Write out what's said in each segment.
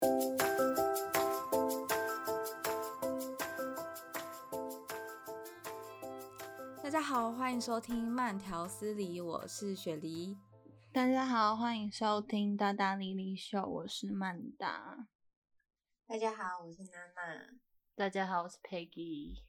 大家好，欢迎收听慢条斯理，我是雪梨。大家好，欢迎收听大大莉莉秀，我是曼达。大家好，我是娜娜。大家好，我是 Peggy。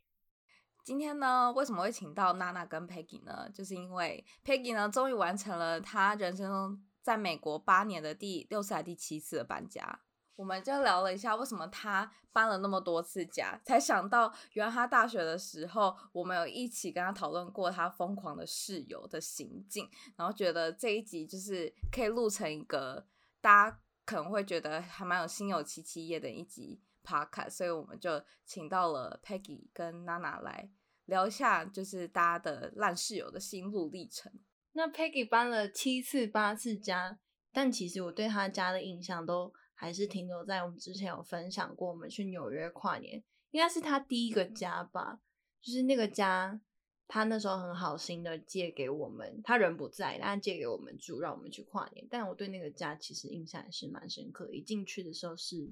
今天呢，为什么会请到娜娜跟 Peggy 呢？就是因为 Peggy 呢，终于完成了她人生中在美国八年的第六次还第七次的搬家。我们就聊了一下，为什么他搬了那么多次家，才想到原来他大学的时候，我们有一起跟他讨论过他疯狂的室友的行径，然后觉得这一集就是可以录成一个大家可能会觉得还蛮有心有戚戚焉的一集 podcast，所以我们就请到了 Peggy 跟娜娜来聊一下，就是大家的烂室友的心路历程。那 Peggy 搬了七次八次家，但其实我对他家的印象都。还是停留在我们之前有分享过，我们去纽约跨年，应该是他第一个家吧。就是那个家，他那时候很好心的借给我们，他人不在，但他借给我们住，让我们去跨年。但我对那个家其实印象还是蛮深刻的，一进去的时候是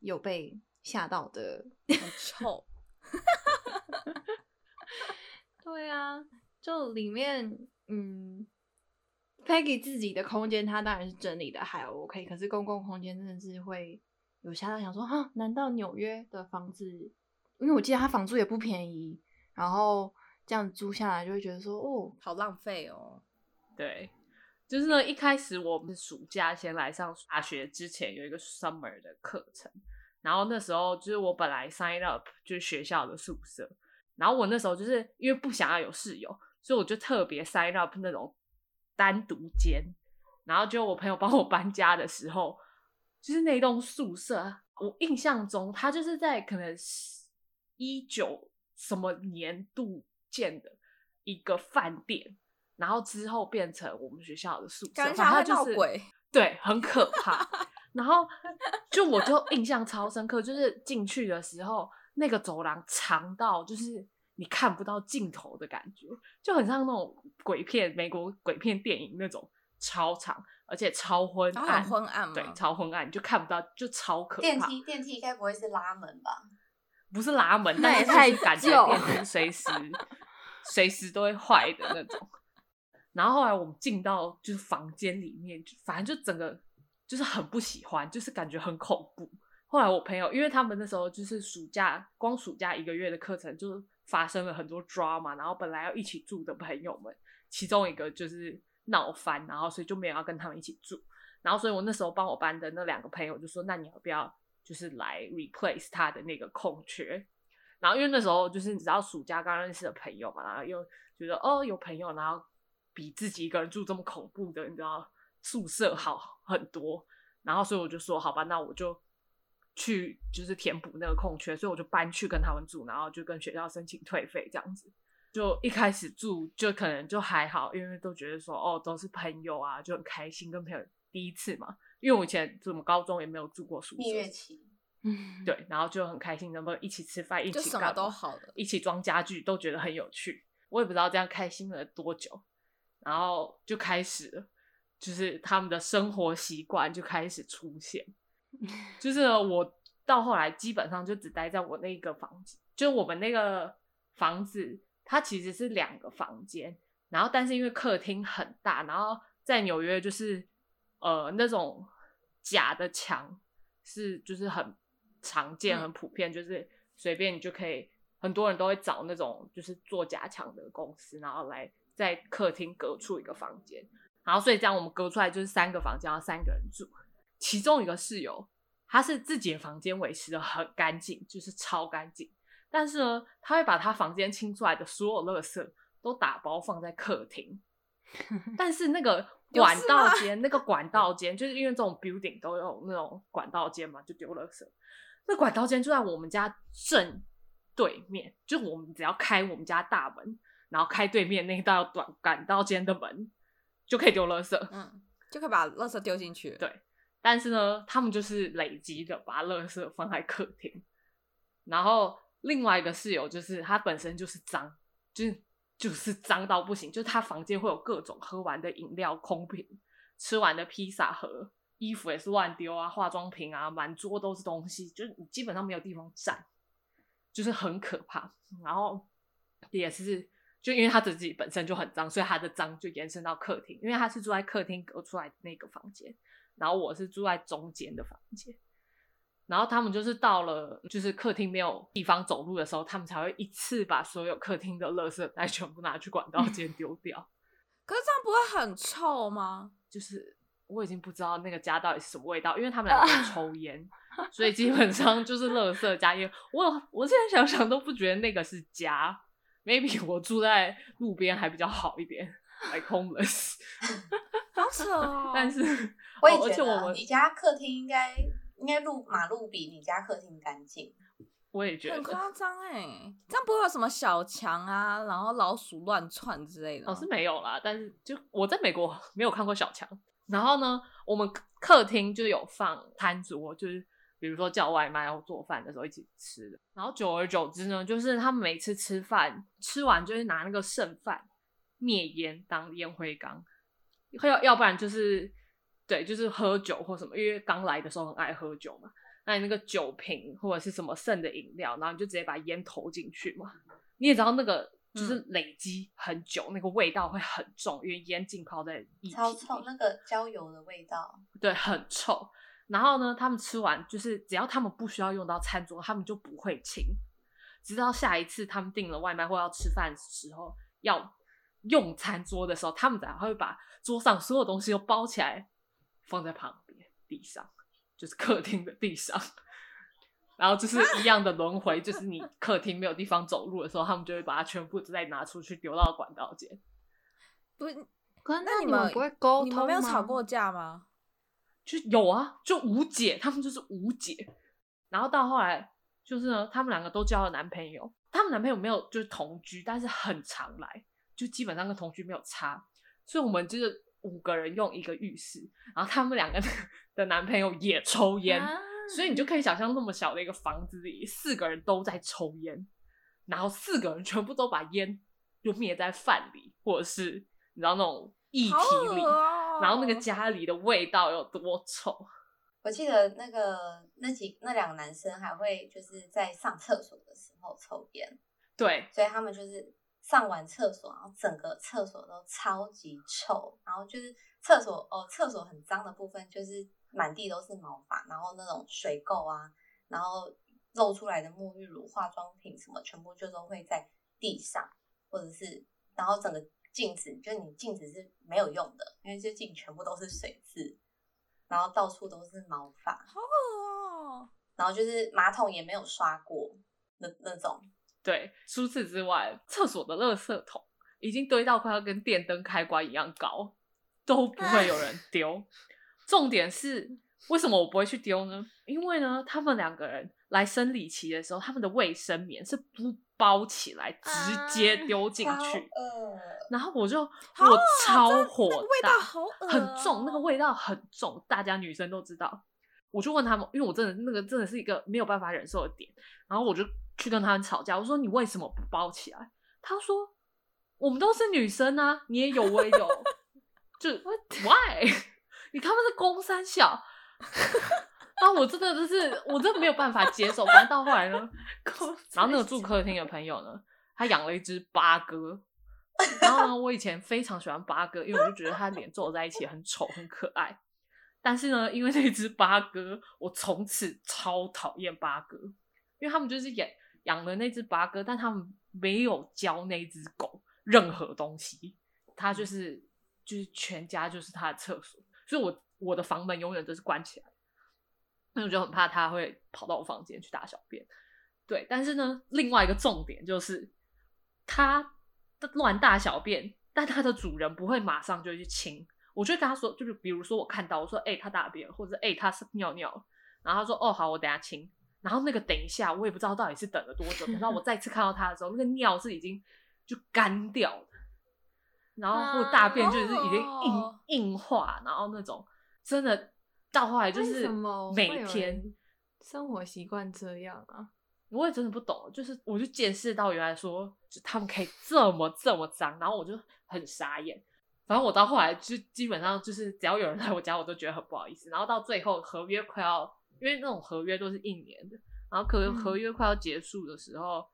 有被吓到的，很臭。对啊，就里面，嗯。Peggy 自己的空间，他当然是整理的还 OK，可是公共空间真的是会有吓到，想说哈，难道纽约的房子？因为我记得他房租也不便宜，然后这样租下来就会觉得说，哦，好浪费哦。对，就是呢，一开始我们暑假先来上大学之前有一个 summer 的课程，然后那时候就是我本来 sign up 就是学校的宿舍，然后我那时候就是因为不想要有室友，所以我就特别 sign up 那种。单独间，然后就我朋友帮我搬家的时候，就是那栋宿舍，我印象中它就是在可能一九什么年度建的一个饭店，然后之后变成我们学校的宿舍，然后就是对，很可怕。然后就我就印象超深刻，就是进去的时候，那个走廊长到就是。你看不到尽头的感觉，就很像那种鬼片，美国鬼片电影那种超长，而且超昏暗，昏暗？对，超昏暗，你就看不到，就超可怕。电梯电梯该不会是拉门吧？不是拉门，但是太感觉电梯随时随时都会坏的那种。然后后来我们进到就是房间里面，反正就整个就是很不喜欢，就是感觉很恐怖。后来我朋友，因为他们那时候就是暑假，光暑假一个月的课程就是。发生了很多 drama，然后本来要一起住的朋友们，其中一个就是闹翻，然后所以就没有要跟他们一起住。然后所以我那时候帮我班的那两个朋友就说：“那你要不要就是来 replace 他的那个空缺？”然后因为那时候就是你知道暑假刚认识的朋友嘛，然后又觉得哦有朋友，然后比自己一个人住这么恐怖的，你知道宿舍好很多。然后所以我就说：“好吧，那我就。”去就是填补那个空缺，所以我就搬去跟他们住，然后就跟学校申请退费这样子。就一开始住就可能就还好，因为都觉得说哦都是朋友啊，就很开心跟朋友第一次嘛。因为我以前怎么高中也没有住过宿舍，蜜月期，嗯，对，然后就很开心，能不能一起吃饭，一起干嘛，就什么都好的，一起装家具都觉得很有趣。我也不知道这样开心了多久，然后就开始了，就是他们的生活习惯就开始出现。就是我到后来基本上就只待在我那个房子，就我们那个房子，它其实是两个房间，然后但是因为客厅很大，然后在纽约就是呃那种假的墙是就是很常见、很普遍，就是随便你就可以，很多人都会找那种就是做假墙的公司，然后来在客厅隔出一个房间，然后所以这样我们隔出来就是三个房间，要三个人住。其中一个室友，他是自己的房间维持的很干净，就是超干净。但是呢，他会把他房间清出来的所有垃圾都打包放在客厅。但是那个 管道间，那个管道间，就是因为这种 building 都有那种管道间嘛，就丢垃圾。那管道间就在我们家正对面，就我们只要开我们家大门，然后开对面那道短管道间的门，就可以丢垃圾。嗯，就可以把垃圾丢进去。对。但是呢，他们就是累积的，把垃圾放在客厅。然后另外一个室友就是他本身就是脏，就是就是脏到不行，就是他房间会有各种喝完的饮料空瓶、吃完的披萨盒、衣服也是乱丢啊，化妆品啊，满桌都是东西，就是你基本上没有地方站，就是很可怕。然后也是，就因为他自己本身就很脏，所以他的脏就延伸到客厅，因为他是住在客厅隔出来的那个房间，然后我是住在中间的房间。然后他们就是到了，就是客厅没有地方走路的时候，他们才会一次把所有客厅的垃圾袋全部拿去管道间丢掉。可是这样不会很臭吗？就是。我已经不知道那个家到底是什么味道，因为他们两个抽烟，所以基本上就是垃圾加烟。我我现在想想都不觉得那个是家，maybe 我住在路边还比较好一点，like homeless。好扯哦！但是，我也觉得、哦、你家客厅应该应该路马路比你家客厅干净。我也觉得很夸张哎，这样不会有什么小强啊，然后老鼠乱窜之类的？哦，是没有啦，但是就我在美国没有看过小强。然后呢，我们客厅就有放餐桌，就是比如说叫外卖或做饭的时候一起吃的。然后久而久之呢，就是他们每次吃饭吃完就会拿那个剩饭灭烟当烟灰缸，要要不然就是对，就是喝酒或什么，因为刚来的时候很爱喝酒嘛。那你那个酒瓶或者是什么剩的饮料，然后你就直接把烟投进去嘛。你也知道那个。就是累积很久，嗯，那个味道会很重，因为烟浸泡在一起。超臭，那个焦油的味道。对，很臭。然后呢，他们吃完就是只要他们不需要用到餐桌，他们就不会清。直到下一次他们订了外卖或要吃饭的时候，要用餐桌的时候，他们才会把桌上所有东西都包起来，放在旁边地上，就是客厅的地上。然后就是一样的轮回，就是你客厅没有地方走路的时候，他们就会把它全部再拿出去丢到管道间。不是，那你们不会沟通？你们没有吵过架吗？就有啊，就无解，他们就是无解。然后到后来，就是呢，他们两个都交了男朋友，他们男朋友没有就是同居，但是很常来，就基本上跟同居没有差。所以我们就是五个人用一个浴室，然后他们两个的男朋友也抽烟。啊所以你就可以想象那么小的一个房子里，四个人都在抽烟，然后四个人全部都把烟就灭在饭里，或者是你知道那种液体里，哦，然后那个家里的味道有多臭。我记得那个那几那两个男生还会就是在上厕所的时候抽烟，对，所以他们就是上完厕所，然后整个厕所都超级臭，然后就是厕所哦，厕所很脏的部分就是。满地都是毛发，然后那种水垢啊，然后露出来的沐浴乳、化妆品什么，全部就都会在地上，或者是，然后整个镜子，就你镜子是没有用的，因为这镜全部都是水渍，然后到处都是毛发，好恶哦。然后就是马桶也没有刷过那那种。对，除此之外，厕所的垃圾桶已经堆到快要跟电灯开关一样高，都不会有人丢。重点是为什么我不会去丢呢？因为呢，他们两个人来生理期的时候，他们的卫生棉是不包起来，直接丢进去。啊、然后我就我超火大，那个、味道好、哦，很重，那个味道很重，大家女生都知道。我就问他们，因为我真的那个真的是一个没有办法忍受的点。然后我就去跟他们吵架，我说你为什么不包起来？他说我们都是女生啊，你也有我也有，就 why？你他妈是公三小啊！我真的就是，我真的没有办法接受。反正到后来呢，然后那个住客厅的朋友呢，他养了一只八哥。然后呢，我以前非常喜欢八哥，因为我就觉得他脸皱在一起很丑很可爱。但是呢，因为那只八哥，我从此超讨厌八哥，因为他们就是养养了那只八哥，但他们没有教那只狗任何东西，它就是就是全家就是它的厕所。所以我我的房门永远都是关起来，那我就很怕它会跑到我房间去大小便。对，但是呢，另外一个重点就是，它的乱大小便，但它的主人不会马上就去清。我就跟他说，就是比如说我看到我说，哎、欸，他大便，或者哎、欸，他是尿尿，然后他说，哦，好，我等下清。然后那个等一下，我也不知道到底是等了多久。等到我 再次看到他的时候，那个尿是已经就干掉了。然后或大便就是已经硬、啊、硬化，然后那种真的到后来就是每天生活习惯这样啊，我也真的不懂。就是我就见识到原来说就他们可以这么这么脏，然后我就很傻眼。反正我到后来就基本上就是只要有人来我家，我都觉得很不好意思。然后到最后合约快要，因为那种合约都是一年的，然后可能合约快要结束的时候，嗯、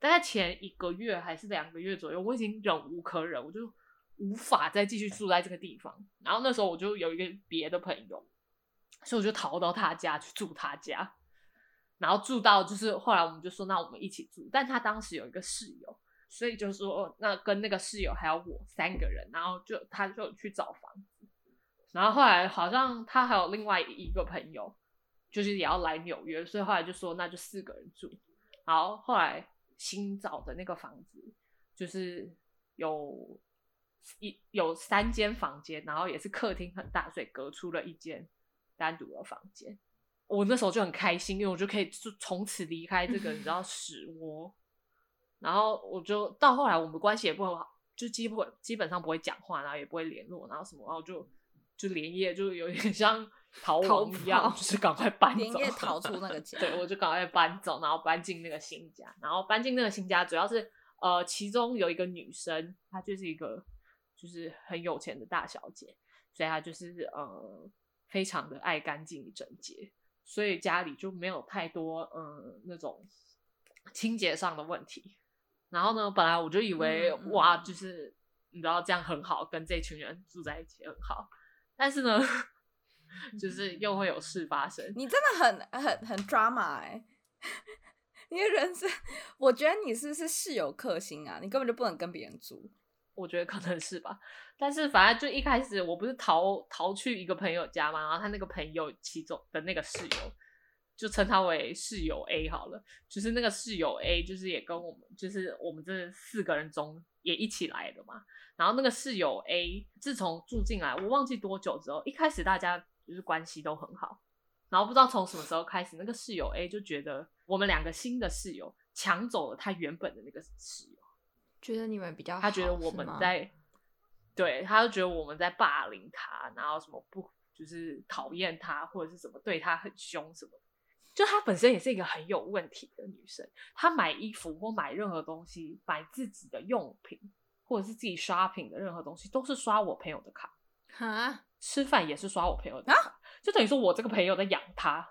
大概前一个月还是两个月左右，我已经忍无可忍，我就无法再继续住在这个地方。然后那时候我就有一个别的朋友，所以我就逃到他家去住他家，然后住到就是后来我们就说那我们一起住，但他当时有一个室友。所以就说，那跟那个室友还有我三个人，然后就他就去找房子，然后后来好像他还有另外一个朋友，就是也要来纽约，所以后来就说那就四个人住。然后来新找的那个房子就是有一有三间房间，然后也是客厅很大，所以隔出了一间单独的房间。我那时候就很开心，因为我就可以就从此离开这个你知道屎窝。然后我就到后来，我们关系也不很好，就基本基本上不会讲话，然后也不会联络，然后什么，然后就就连夜就有点 像逃亡一样，就是赶快搬走，连夜逃出 那个家。对，我就赶快搬走，然后搬进那个新家，然后搬进那个新家，主要是呃，其中有一个女生，她就是一个就是很有钱的大小姐，所以她就是呃非常的爱干净整洁，所以家里就没有太多嗯、呃、那种清洁上的问题。然后呢，本来我就以为、嗯、哇，就是你知道这样很好，跟这群人住在一起很好。但是呢，就是又会有事发生。你真的很很很 drama 哎、欸！你的人生，我觉得你是不是室友克星啊？你根本就不能跟别人住。我觉得可能是吧。但是反正就一开始我不是逃逃去一个朋友家嘛，然后他那个朋友其中的那个室友。就称他为室友 A 好了，就是那个室友 A，就是也跟我们，就是我们这四个人中也一起来的嘛。然后那个室友 A 自从住进来，我忘记多久之后，一开始大家就是关系都很好，然后不知道从什么时候开始，那个室友 A 就觉得我们两个新的室友抢走了他原本的那个室友，觉得你们比较好，他觉得我们在，对，他就觉得我们在霸凌他，然后什么不就是讨厌他，或者是什么对他很凶什么。就她本身也是一个很有问题的女生，她买衣服或买任何东西，买自己的用品或者是自己刷屏的任何东西，都是刷我朋友的卡。哈，吃饭也是刷我朋友的卡，就等于说我这个朋友在养她。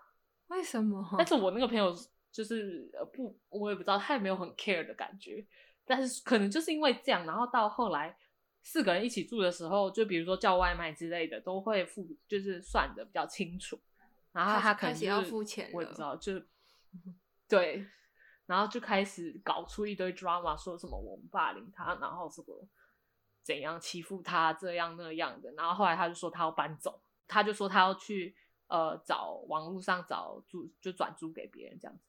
为什么？但是我那个朋友就是呃不，我也不知道，他也没有很 care 的感觉。但是可能就是因为这样，然后到后来四个人一起住的时候，就比如说叫外卖之类的，都会付，就是算的比较清楚。然后他可能、就是、要付钱，我也不知道，就对，然后就开始搞出一堆 drama，说什么我们霸凌他，然后什么怎样欺负他，这样那样的。然后后来他就说他要搬走，他就说他要去呃找网络上找租，就转租给别人这样子。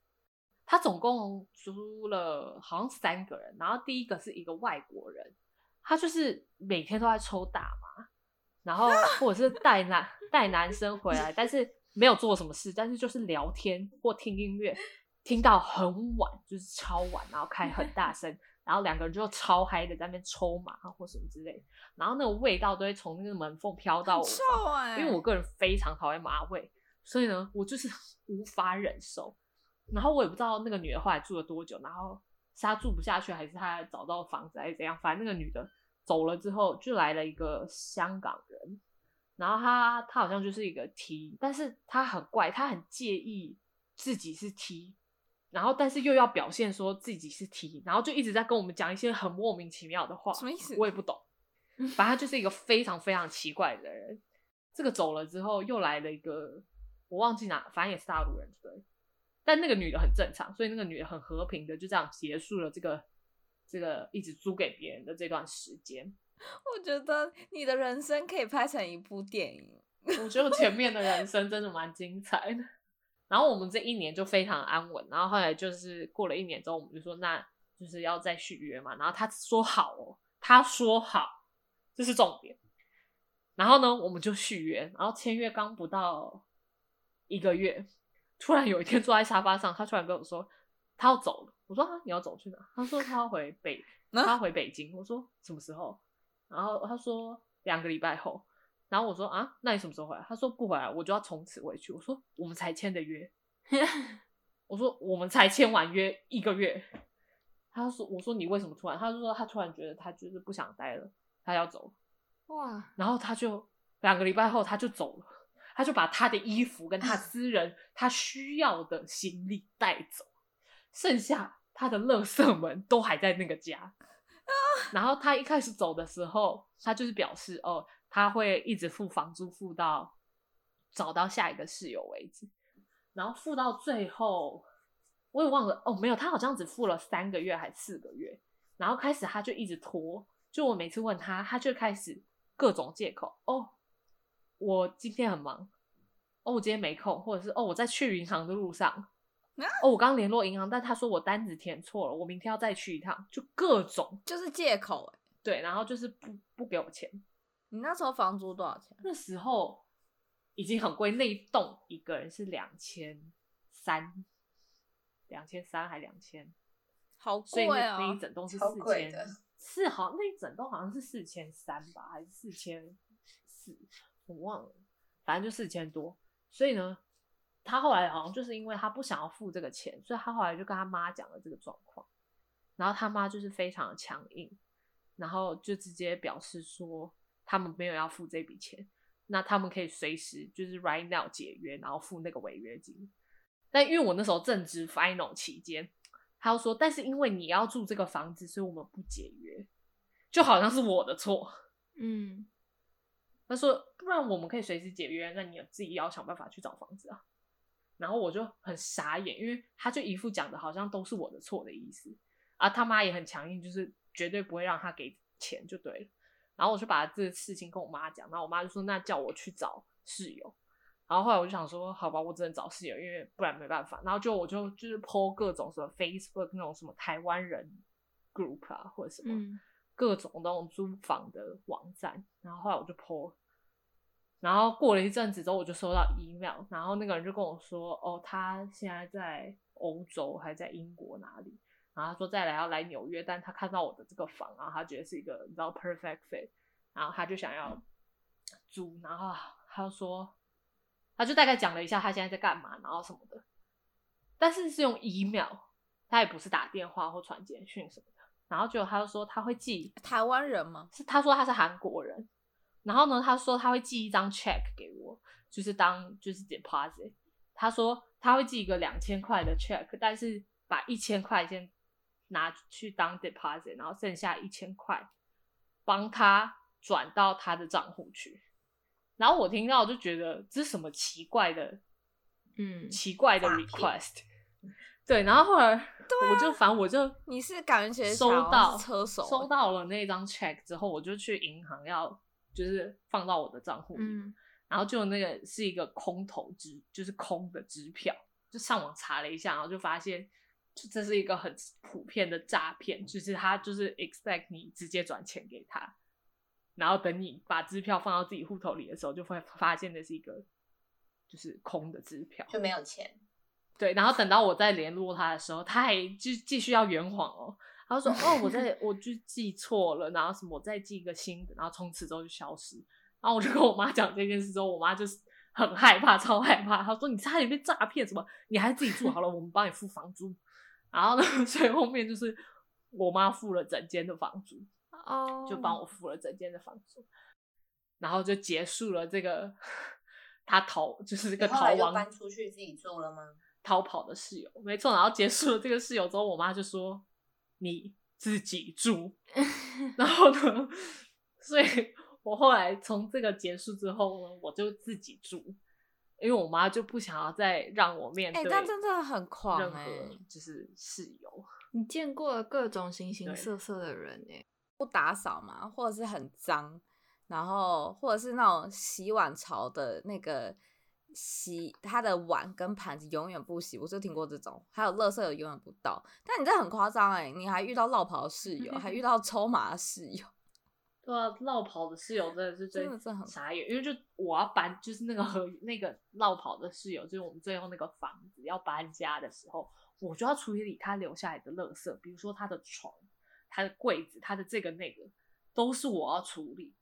他总共租了好像三个人，然后第一个是一个外国人，他就是每天都在抽大麻，然后或者是带男 带男生回来，但是。没有做什么事，但是就是聊天或听音乐，听到很晚，就是超晚，然后开很大 声，然后两个人就超嗨的在那边抽麻或什么之类的，然后那个味道都会从那个门缝飘到我，臭欸，因为我个人非常讨厌麻味，所以呢，我就是 无法忍受。然后我也不知道那个女的后来住了多久，然后是她住不下去，还是她找到房子，还是怎样？反正那个女的走了之后，就来了一个香港人。然后他他好像就是一个 T，但是他很怪，他很介意自己是 T，然后但是又要表现说自己是 T，然后就一直在跟我们讲一些很莫名其妙的话，什么意思？我也不懂。反正他就是一个非常非常奇怪的人。这个走了之后，又来了一个，我忘记哪，反正也是大陆人，对。但那个女的很正常，所以那个女的很和平的就这样结束了这个这个一直租给别人的这段时间。我觉得你的人生可以拍成一部电影。我觉得前面的人生真的蛮精彩的。然后我们这一年就非常安稳。然后后来就是过了一年之后，我们就说那就是要再续约嘛。然后他说好哦，他说好，这是重点。然后呢，我们就续约。然后签约刚不到一个月，突然有一天坐在沙发上，他突然跟我说他要走了。我说啊，你要走去哪？他说他要回北，他要回北京。我说什么时候？然后他说两个礼拜后，然后我说啊，那你什么时候回来？他说不回来，我就要从此回去。我说我们才签的约，我说我们才签完约一个月。他说我说你为什么突然？他就说他突然觉得他就是不想待了，他要走。哇！然后他就两个礼拜后他就走了，他就把他的衣服跟他私人 他需要的行李带走，剩下他的垃圾们都还在那个家。然后他一开始走的时候，他就是表示哦，他会一直付房租付到找到下一个室友为止，然后付到最后。我也忘了哦，没有，他好像只付了三个月还是四个月，然后开始他就一直拖，就我每次问他，他就开始各种借口哦，我今天很忙，哦，我今天没空，或者是哦，我在去银行的路上，哦，我刚联络银行，但他说我单子填错了，我明天要再去一趟，就各种就是借口，对，然后就是不不给我钱。你那时候房租多少钱？那时候已经很贵，那一栋一个人是两千三。两千三还两千，好贵啊！那那一整栋是四千，的是好那一整栋好像是四千三吧，还是四千四？我忘了，反正就四千多。所以呢，他后来好像就是因为他不想要付这个钱，所以他后来就跟他妈讲了这个状况。然后他妈就是非常的强硬，然后就直接表示说他们没有要付这笔钱，那他们可以随时就是 right now 解约，然后付那个违约金。但因为我那时候正值 final 期间，他又说，但是因为你要住这个房子，所以我们不解约，就好像是我的错。嗯，他说不然我们可以随时解约，那你自己要想办法去找房子啊。然后我就很傻眼，因为他就一副讲的好像都是我的错的意思，啊他妈也很强硬，就是绝对不会让他给钱就对了。然后我就把这个事情跟我妈讲，然后我妈就说那叫我去找室友。然后后来我就想说，好吧，我只能找室友，因为不然没办法。然后就我就就是 po 各种什么 Facebook 那种什么台湾人 group 啊，或者什么、嗯、各种那种租房的网站。然后后来我就 po，然后过了一阵子之后，我就收到 email，然后那个人就跟我说，哦，他现在在欧洲，还在英国哪里？然后他说再来要来纽约，但他看到我的这个房，然后他觉得是一个你知道 perfect fit，然后他就想要租，然后他就说。他就大概讲了一下他现在在干嘛，然后什么的，但是是用 email，他也不是打电话或传简讯什么的。然后就他就说他会寄台湾人吗？是他说他是韩国人。然后呢，他说他会寄一张 check 给我，就是当就是 deposit。他说他会寄一个两千块的 check，但是把一千块先拿去当 deposit，然后剩下一千块帮他转到他的账户去。然后我听到就觉得这是什么奇怪的，嗯，奇怪的 request，对。然后后来我就反正我就你是感觉收到车手收到了那张 check 之后，我就去银行要就是放到我的账户里，嗯、然后就那个是一个空头支，就是空的支票，就上网查了一下，然后就发现就这是一个很普遍的诈骗，就是他就是 expect 你直接转钱给他。然后等你把支票放到自己户头里的时候，就会发现那是一个就是空的支票，就没有钱。对，然后等到我再联络他的时候，他还就继续要圆谎哦。他说：“哦，我在我就记错了，然后什么我再记一个新的，然后从此之后就消失。”然后我就跟我妈讲这件事之后，我妈就是很害怕，超害怕。她说：“你差点被诈骗什么？你还是自己住好了，我们帮你付房租。”然后呢，所以后面就是我妈付了整间的房租。哦，就帮我付了整间的房租，然后就结束了这个他逃，就是这个逃亡，搬出去自己住了吗？逃跑的室友，没错。然后结束了这个室友之后，我妈就说你自己住。然后呢，所以我后来从这个结束之后呢，我就自己住，因为我妈就不想要再让我面对。哎，但真的很狂哎，就是室友，你见过了各种形形色色的人哎。不打扫嘛，或者是很脏，然后或者是那种洗碗槽的那个洗他的碗跟盘子永远不洗，我就听过这种。还有垃圾也永远不倒，但你这很夸张哎，你还遇到落跑的室友，还遇到抽马的室友。对啊，落跑的室友真的是真的是很傻眼，因为就我要搬，就是那个和那个落跑的室友，就是我们最后那个房子要搬家的时候，我就要处理他留下来的垃圾，比如说他的床。他的柜子，他的这个那个，都是我要处理，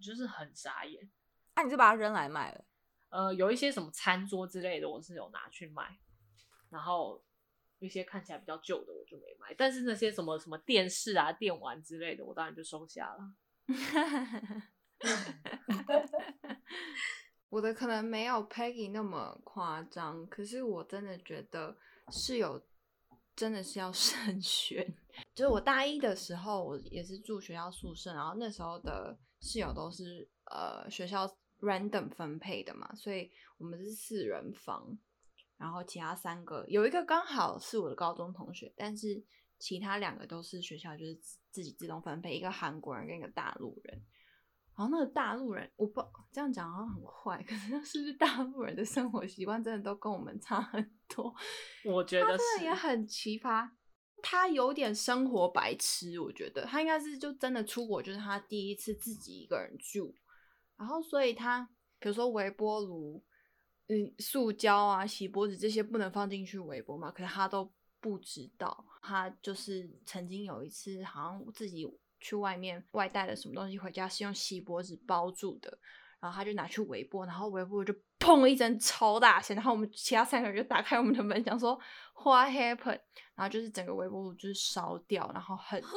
就是很傻眼。那、啊、你就把它扔来卖了？呃，有一些什么餐桌之类的，我是有拿去卖，然后一些看起来比较旧的，我就没卖。但是那些什么什么电视啊、电玩之类的，我当然就收下了。我的可能没有 Peggy 那么夸张，可是我真的觉得室友真的是要 慎选。就是我大一的时候，我也是住学校宿舍，然后那时候的室友都是呃学校 random 分配的嘛，所以我们是四人房，然后其他三个有一个刚好是我的高中同学，但是其他两个都是学校就是自己自动分配，一个韩国人跟一个大陆人。然后那个大陆人，我不这样讲好像很坏，可是是不是大陆人的生活习惯真的都跟我们差很多？我觉得是，他真的也很奇葩。他有点生活白痴，我觉得他应该是就真的出国，就是他第一次自己一个人住，然后所以他比如说微波炉、嗯，塑胶啊、锡箔纸这些不能放进去微波嘛，可是他都不知道。他就是曾经有一次，好像自己。去外面外带了什么东西回家是用锡箔纸包住的，然后他就拿去微波，然后微波就砰一声超大声，然后我们其他三个人就打开我们的门，想说 What happened？然后就是整个微波炉就是烧掉，然后很臭，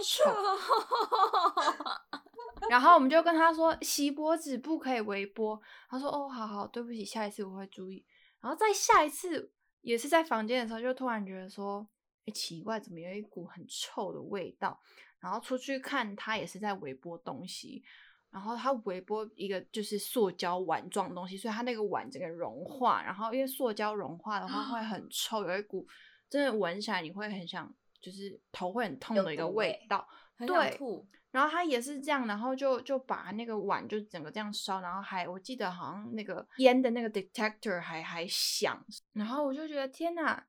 然后我们就跟他说锡箔纸不可以微波，他说哦好好对不起，下一次我会注意。然后再下一次也是在房间的时候，就突然觉得说哎奇怪，怎么有一股很臭的味道？然后出去看，他也是在微波东西，然后他微波一个就是塑胶碗状东西，所以他那个碗整个融化，然后因为塑胶融化的话会很臭，有一股真的闻起来你会很想，就是头会很痛的一个味道，很对。然后他也是这样，然后就就把那个碗就整个这样烧，然后还我记得好像那个烟的那个 detector 还还响，然后我就觉得天哪，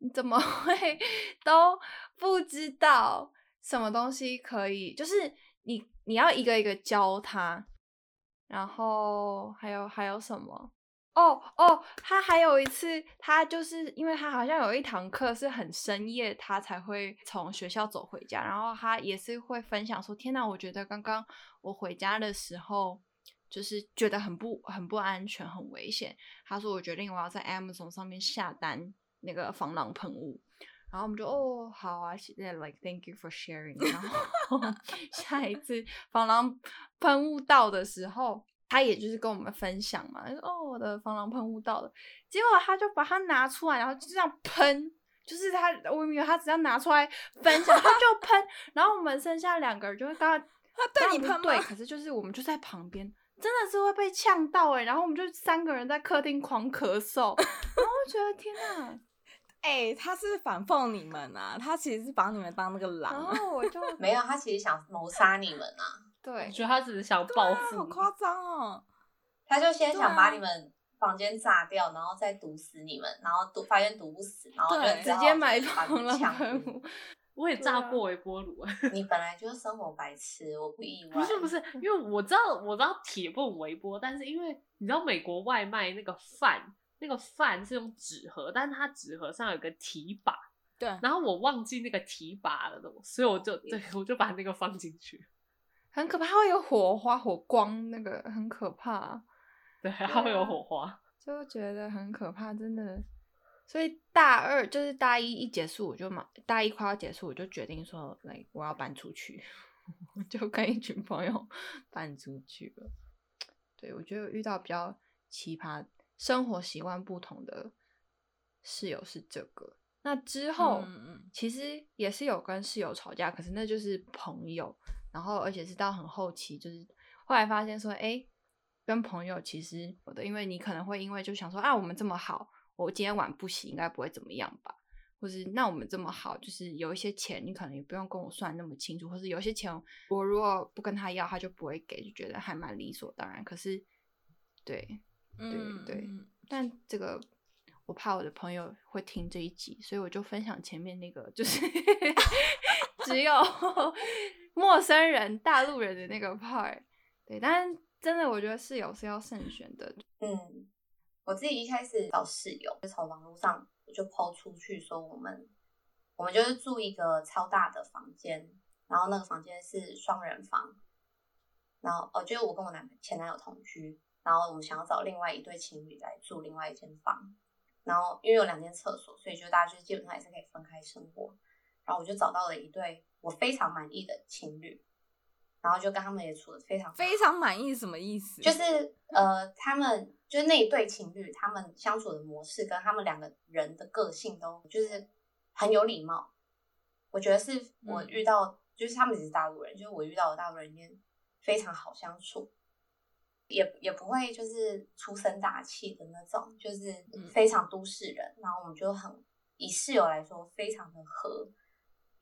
你怎么 会都不知道？什么东西可以？就是你你要一个一个教他，然后还有还有什么？哦哦，他还有一次，他就是因为他好像有一堂课是很深夜，他才会从学校走回家，然后他也是会分享说：“天哪，我觉得刚刚我回家的时候，就是觉得很不很不安全，很危险。”他说：“我决定我要在 Amazon 上面下单那个防狼喷雾。”然后我们就哦好啊，现在 like thank you for sharing。然后 下一次防狼喷雾到的时候，他也就是跟我们分享嘛，说哦我的防狼喷雾到了，结果他就把它拿出来，然后就这样喷，就是他我以为他只要拿出来分享他就喷，然后我们剩下两个人就会刚刚 他对你喷对，可是就是我们就在旁边，真的是会被呛到哎，然后我们就三个人在客厅狂咳嗽，然后我觉得天哪。哎、欸，他是反讽你们啊！他其实是把你们当那个狼，然后我就没有，他其实想谋杀你们啊！对，我觉得他只是想报复，好夸张哦！他就先想把你们房间炸掉，然后再毒死你们，然后毒发现毒不死，然后就直接买房了枪。我也炸过微波炉，你本来就是生活白痴，我不意外。不是不是，因为我知道我知道铁不能微波，但是因为你知道美国外卖那个饭。那个饭是用纸盒，但是它纸盒上有个提把，对。然后我忘记那个提把了，所以我就对我就把那个放进去，很可怕，它会有火花、火光，那个很可怕。对，它会有火花，就觉得很可怕，真的。所以大二就是大一一结束，我就马大一快要结束，我就决定说，来我要搬出去，就跟一群朋友搬出去了。对，我觉得遇到比较奇葩。生活习惯不同的室友是这个，那之后其实也是有跟室友吵架，可是那就是朋友，然后而且是到很后期，就是后来发现说，哎，跟朋友其实有的，因为你可能会因为就想说啊，我们这么好，我今天晚不洗应该不会怎么样吧，或是那我们这么好，就是有一些钱你可能也不用跟我算那么清楚，或是有些钱我如果不跟他要，他就不会给，就觉得还蛮理所当然。可是对。对对，但这个我怕我的朋友会听这一集，所以我就分享前面那个，就是 只有陌生人、大陆人的那个 part。对，但真的，我觉得室友是要慎选的。嗯，我自己一开始找室友，就从网络上就抛出去说，我们我们就是住一个超大的房间，然后那个房间是双人房，然后哦，就是我跟我男前男友同居。然后我们想要找另外一对情侣来住另外一间房，然后因为有两间厕所，所以就大家就基本上也是可以分开生活。然后我就找到了一对我非常满意的情侣，然后就跟他们也处的非常非常满意，什么意思？就是呃，他们就是那一对情侣，他们相处的模式跟他们两个人的个性都就是很有礼貌。我觉得是我遇到，嗯、就是他们只是大陆人，就是我遇到的大陆人里面非常好相处，也也不会就是粗声大气的那种，就是非常都市人。嗯、然后我们就很以室友来说，非常的合。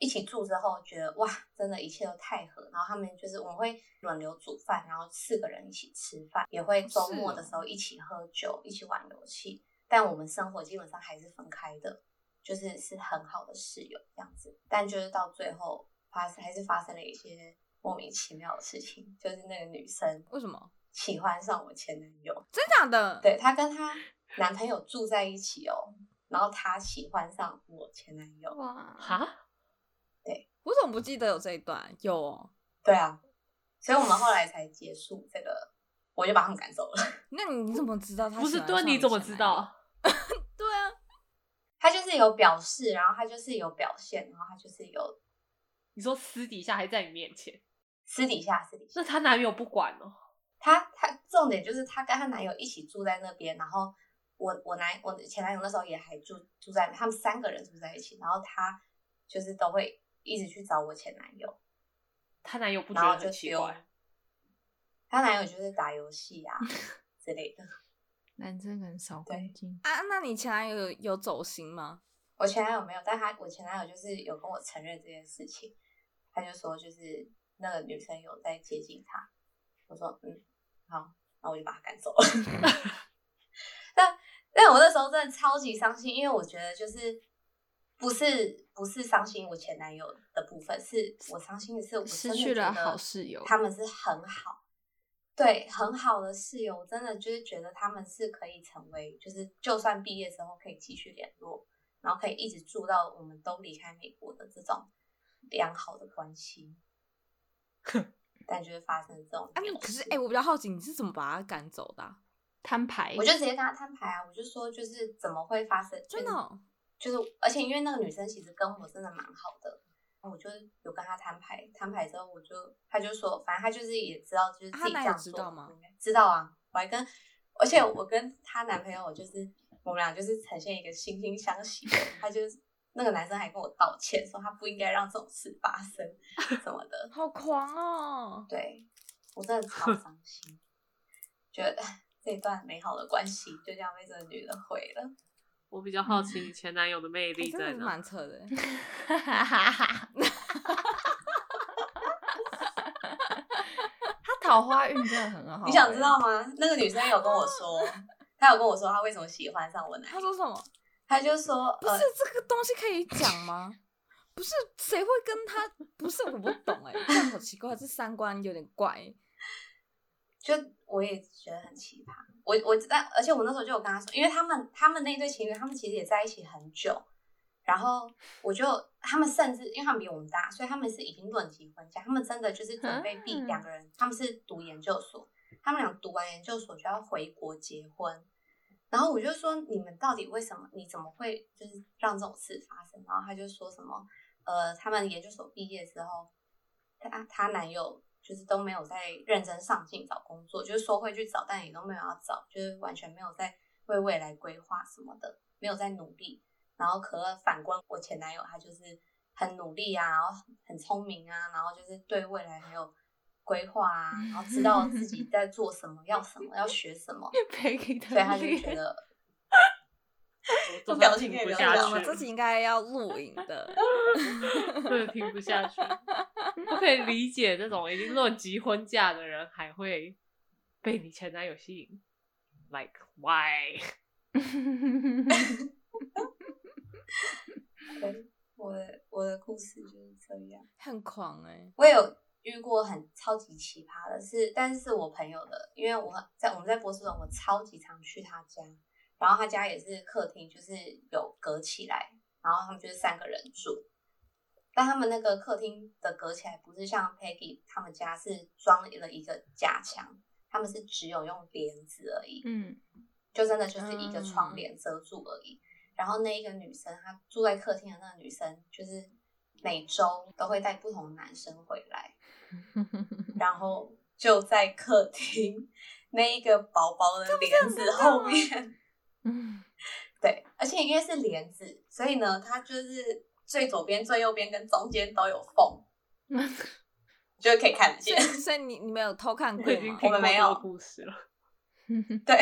一起住之后，觉得哇，真的，一切都太合。然后他们就是我们会轮流煮饭，然后四个人一起吃饭，也会周末的时候一起喝酒，一起玩游戏。但我们生活基本上还是分开的，就是是很好的室友这样子。但就是到最后发生还是发生了一些莫名其妙的事情，就是那个女生为什么喜欢上我前男友？真假的？对，她跟她男朋友住在一起哦，然后她喜欢上我前男友。哇哈！我怎么不记得有这一段？有哦，对啊，所以我们后来才结束这个，我就把他们赶走了。那你怎么知道他不是？对，你怎么知道？对啊，他就是有表示，然后他就是有表现，然后他就是有。你说私底下还在你面前？私底下，私底下。那她男友不管哦？他他重点就是她跟她男友一起住在那边，然后我我男我前男友那时候也还住住在，他们三个人住在一起，然后他就是都会。一直去找我前男友，他男友不觉得很奇怪，他男友就是打游戏啊 之类的，男生很少关心啊。那你前男友有有走心吗？我前男友没有，但他我前男友就是有跟我承认这件事情，他就说就是那个女生有在接近他，我说嗯好，那我就把他赶走了。但但我那时候真的超级伤心，因为我觉得就是。不是不是伤心我前男友的部分，是我伤心的是我失去了好室友。他们是很好，对很好的室友，我真的就是觉得他们是可以成为，就是就算毕业之后可以继续联络，然后可以一直住到我们都离开美国的这种良好的关系。但就是发生这种啊，可是哎、欸，我比较好奇你是怎么把他赶走的、啊？摊牌？我就直接跟他摊牌啊，我就说就是怎么会发生？真的、哦。就是，而且因为那个女生其实跟我真的蛮好的，我就有跟她摊牌，摊牌之后我就，她就说，反正她就是也知道，就是自己这样做，知道吗？知道啊，我还跟，而且我跟她男朋友就是，我们俩就是呈现一个惺惺相惜的，他就是那个男生还跟我道歉，说他不应该让这种事发生 什么的，好狂哦，对，我真的超伤心，觉得 这段美好的关系就这样被这个女的毁了。我比较好奇你前男友的魅力在哪？蛮扯的，他桃花运真的很好。你想知道吗？那个女生有跟我说，她有跟我说她为什么喜欢上我男友。她说什么？她就说，不是这个东西可以讲吗？不是谁会跟他？不是我不懂哎，这样好奇怪，这三观有点怪。就我也觉得很奇葩。我我但而且我那时候就有跟他说，因为他们他们那一对情侣，他们其实也在一起很久，然后我就他们甚至因为他们比我们大，所以他们是已经论及婚嫁，他们真的就是准备毕两个人，他们是读研究所，他们俩读完研究所就要回国结婚，然后我就说你们到底为什么？你怎么会就是让这种事发生？然后他就说什么呃，他们研究所毕业之后，他他男友。就是都没有在认真上进找工作，就是说会去找，但也都没有要找，就是完全没有在为未来规划什么的，没有在努力。然后可反观我前男友，他就是很努力啊，然后很聪明啊，然后就是对未来很有规划啊，然后知道自己 在做什么，要什么，要学什么，所以他就觉得。我表情不下去，这是应该要录影的，对，听不下去。我可以理解这种已经论及婚嫁的人还会被你前男友吸引，like why？我的我的故事就是这样，很狂哎、欸。我有遇过很超级奇葩的是，但是是我朋友的，因为我在我们在波士顿，我超级常去他家。然后他家也是客厅，就是有隔起来，然后他们就是三个人住。但他们那个客厅的隔起来，不是像 Peggy 他们家是装了一个假墙，他们是只有用帘子而已。嗯，就真的就是一个窗帘遮住而已。嗯、然后那一个女生，她住在客厅的那个女生，就是每周都会带不同的男生回来。然后就在客厅那一个薄薄的帘子后面。嗯，对，而且因为是帘子，所以呢，它就是最左边、最右边跟中间都有缝，就可以看得见。所以你你没有偷看过吗？我们没有故事了。对，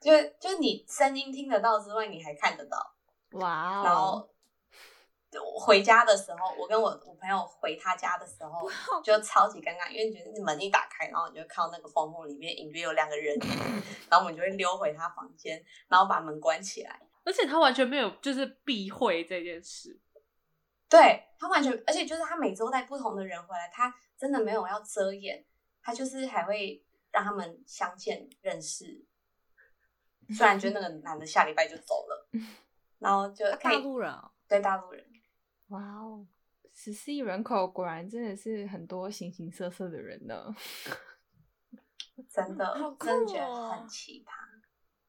就就你声音听得到之外，你还看得到。哇哦！然后我回家的时候，我跟我我朋友回他家的时候，就超级尴尬，因为觉得门一打开，然后你就看到那个缝缝里面隐约有两个人，然后我们就会溜回他房间，然后把门关起来。而且他完全没有就是避讳这件事，对，他完全，而且就是他每周带不同的人回来，他真的没有要遮掩，他就是还会让他们相见认识。虽然就那个男的下礼拜就走了。然后就大陆人哦，对大陆人，哇哦，十四亿人口果然真的是很多形形色色的人呢，真的，好酷哦，真的觉得很奇葩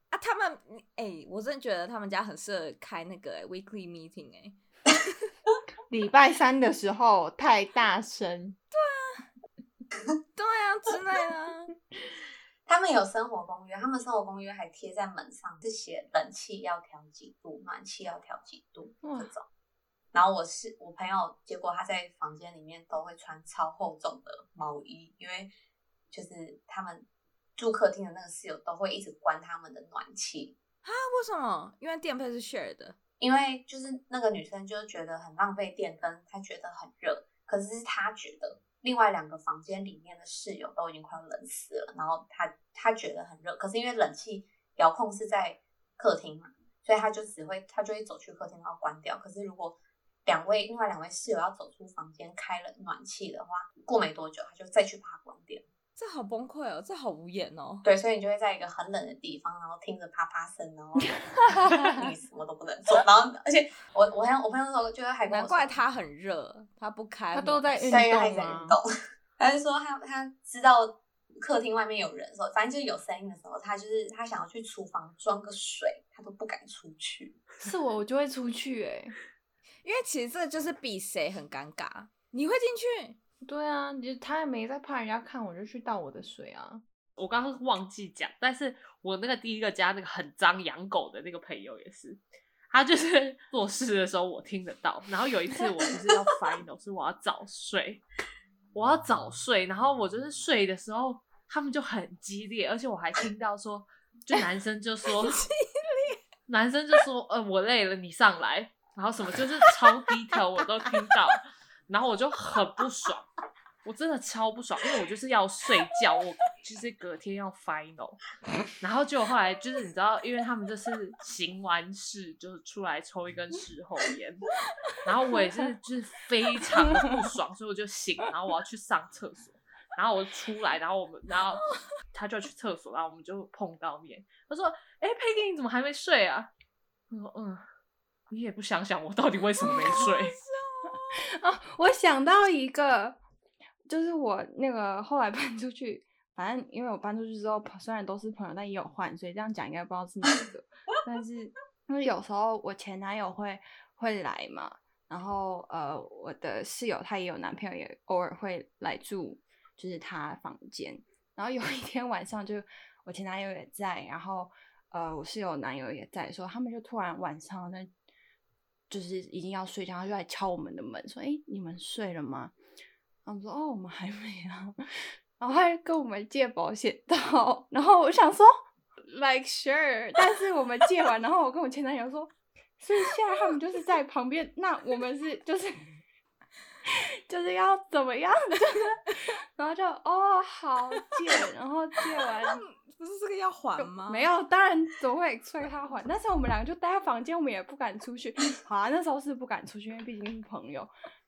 啊！他们哎、欸，我真的觉得他们家很适合开那个、欸、weekly meeting 哎、欸，礼拜三的时候太大声，对啊，对啊之类的。他们有生活公约，他们生活公约还贴在门上，是写冷气要调几度，暖气要调几度这种。然后我是我朋友，结果他在房间里面都会穿超厚重的毛衣，因为就是他们住客厅的那个室友都会一直关他们的暖气啊？为什么？因为电费是 share 的，因为就是那个女生就觉得很浪费电灯，她觉得很热，可是是她觉得。另外两个房间里面的室友都已经快要冷死了，然后她她觉得很热，可是因为冷气遥控是在客厅嘛，所以她就只会她就会走去客厅然后关掉。可是如果两位另外两位室友要走出房间开了暖气的话，过没多久他就再去把它关掉。这好崩溃哦，这好无言哦。对，所以你就会在一个很冷的地方，然后听着啪啪声，然后 你什么都不能做。然后，而且我我朋友我朋友那时候就还难怪他很热，他不开，他都在运动，在运动。他就说他他知道客厅外面有人的时候，反正就是有声音的时候，他就是他想要去厨房装个水，他都不敢出去。是我，我就会出去哎、欸，因为其实这就是比谁很尴尬。你会进去？对啊，你他也没在怕人家看，我就去倒我的水啊。我刚刚忘记讲，但是我那个第一个家那个很脏养狗的那个朋友也是，他就是 做事的时候我听得到。然后有一次我就是要 final，是我要早睡，我要早睡，然后我就是睡的时候，他们就很激烈，而且我还听到说，就男生就说，男生就说，呃，我累了，你上来，然后什么就是超低调，我都听到。然后我就很不爽，我真的超不爽，因为我就是要睡觉，我就是隔天要 final，然后结果后来就是你知道，因为他们就是行完事就是出来抽一根事后烟，然后我也是就是非常的不爽，所以我就醒，然后我要去上厕所，然后我出来，然后我们然后他就去厕所，然后我们就碰到面，他说：“哎，Peggy 你怎么还没睡啊？”我说：“嗯，你也不想想我到底为什么没睡。”哦，我想到一个，就是我那个后来 搬出去，反正因为我搬出去之后，虽然都是朋友，但也有换，所以这样讲应该不知道是哪个。但是因为有时候我前男友会会来嘛，然后呃，我的室友她也有男朋友，也偶尔会来住，就是他房间。然后有一天晚上，就我前男友也在，然后呃，我室友男友也在，说他们就突然晚上那。就是已经要睡觉，他就来敲我们的门，说：“哎、你们睡了吗？”然后我们说：“哦，我们还没啊。”然后他还跟我们借保险套，然后我想说：“Like sure。”但是我们借完，然后我跟我前男友说：“所以现在他们就是在旁边，那我们是就是 就是要怎么样？”就 是然后就哦好借，然后借完。不是这个要还吗？没有，当然总会催他还。但是我们两个就待在房间，我们也不敢出去。好啊，那时候是不敢出去，因为毕竟是朋友。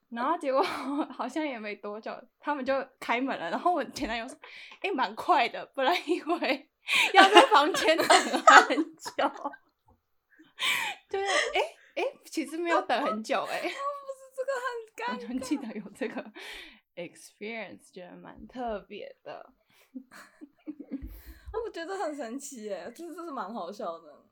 然后结果 好像也没多久，他们就开门了。然后我前男友说：“哎、欸，蛮快的，本来以为要在房间等很久。”对，哎、欸、哎、欸，其实没有等很久、欸，哎，不是这个很 尴尬。我记得有这个 experience，觉得蛮特别的。我觉得很神奇耶，就是这是蛮好笑的。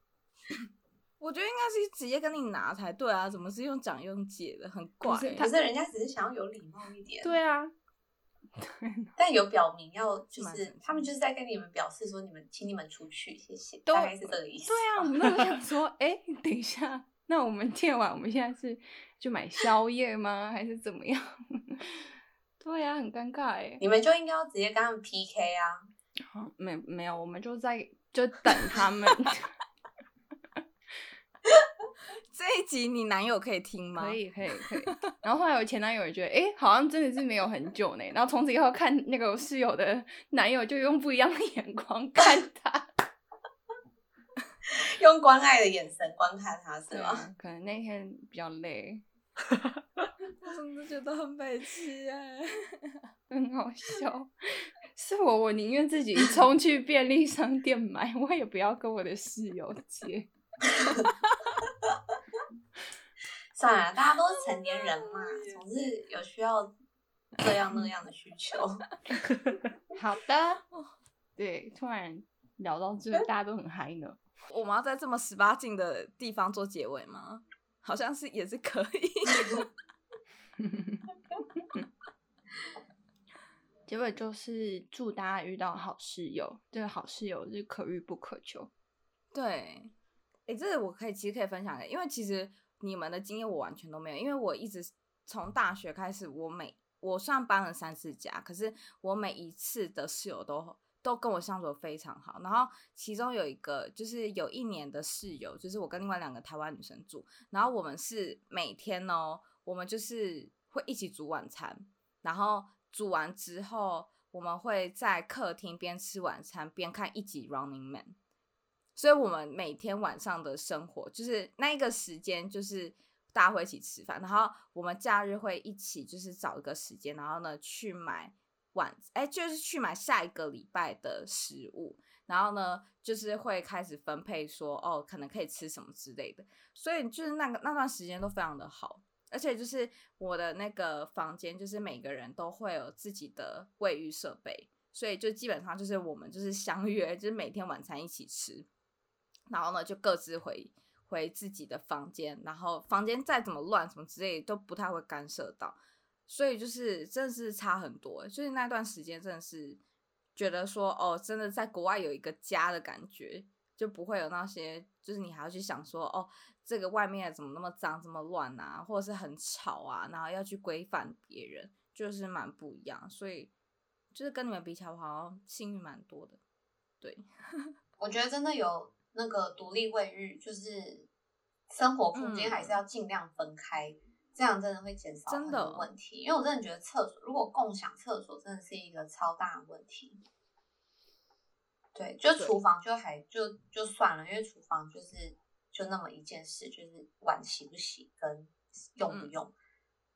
我觉得应该是直接跟你拿才对啊，怎么是用讲用借的，很怪。可是人家只是想要有礼貌一点。对啊，但有表明要就是他们就是在跟你们表示说，你们请你们出去，谢谢，大概是这个意思。对啊，我们那时候想说，哎、欸，等一下，那我们见完，我们现在是就买宵夜吗？还是怎么样？对啊，很尴尬哎。你们就应该要直接跟他们 PK 啊。好，没没有，我们就在就等他们。这一集你男友可以听吗？可以，可以，可以。然后后来我前男友也觉得，哎，好像真的是没有很久呢。然后从此以后看那个室友的男友，就用不一样的眼光看 他，用关爱的眼神观看他，是吗？可能那天比较累，我真的觉得很悲戚哎，很好笑。是我，我宁愿自己 冲去便利商店买，我也不要跟我的室友借。算了，大家都是成年人嘛，总是有需要这样那样的需求。好的，对，突然聊到这，大家都很嗨呢。我们要在这么十八禁的地方做结尾吗？好像是也是可以。结尾就是祝大家遇到好室友，这个好室友是可遇不可求。对，哎，这个我可以其实可以分享的，因为其实。你们的经验我完全都没有，因为我一直从大学开始，我每我算搬了三四家，可是我每一次的室友都都跟我相处非常好。然后其中有一个就是有一年的室友，就是我跟另外两个台湾女生住，然后我们是每天哦，我们就是会一起煮晚餐，然后煮完之后，我们会在客厅边吃晚餐边看一集 Running Man。所以，我们每天晚上的生活就是那一个时间，就是大家会一起吃饭，然后我们假日会一起，就是找一个时间，然后呢去买晚，哎，就是去买下一个礼拜的食物，然后呢就是会开始分配说，哦，可能可以吃什么之类的。所以就是那个那段时间都非常的好，而且就是我的那个房间，就是每个人都会有自己的卫浴设备，所以就基本上就是我们就是相约，就是每天晚餐一起吃。然后呢，就各自回回自己的房间，然后房间再怎么乱，什么之类都不太会干涉到，所以就是真的是差很多。所以那段时间真的是觉得说，哦，真的在国外有一个家的感觉，就不会有那些，就是你还要去想说，哦，这个外面怎么那么脏，这么乱啊，或者是很吵啊，然后要去规范别人，就是蛮不一样。所以就是跟你们比起来，我好像幸运蛮多的。对，我觉得真的有。那个独立卫浴就是生活空间还是要尽量分开，嗯、这样真的会减少很多问题。因为我真的觉得厕所如果共享厕所真的是一个超大的问题。对，就厨房就还就就算了，因为厨房就是就那么一件事，就是碗洗不洗跟用不用。嗯、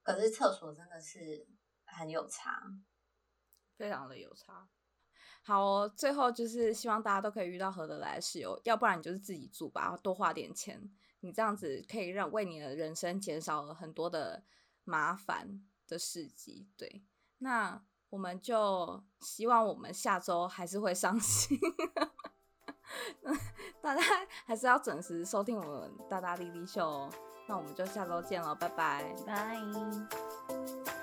可是厕所真的是很有差，非常的有差。好哦，最后就是希望大家都可以遇到合得来的室友，要不然你就是自己住吧，多花点钱，你这样子可以让为你的人生减少了很多的麻烦的事迹。对，那我们就希望我们下周还是会上新，大家还是要准时收听我们大大滴滴秀哦。那我们就下周见了，拜拜，拜。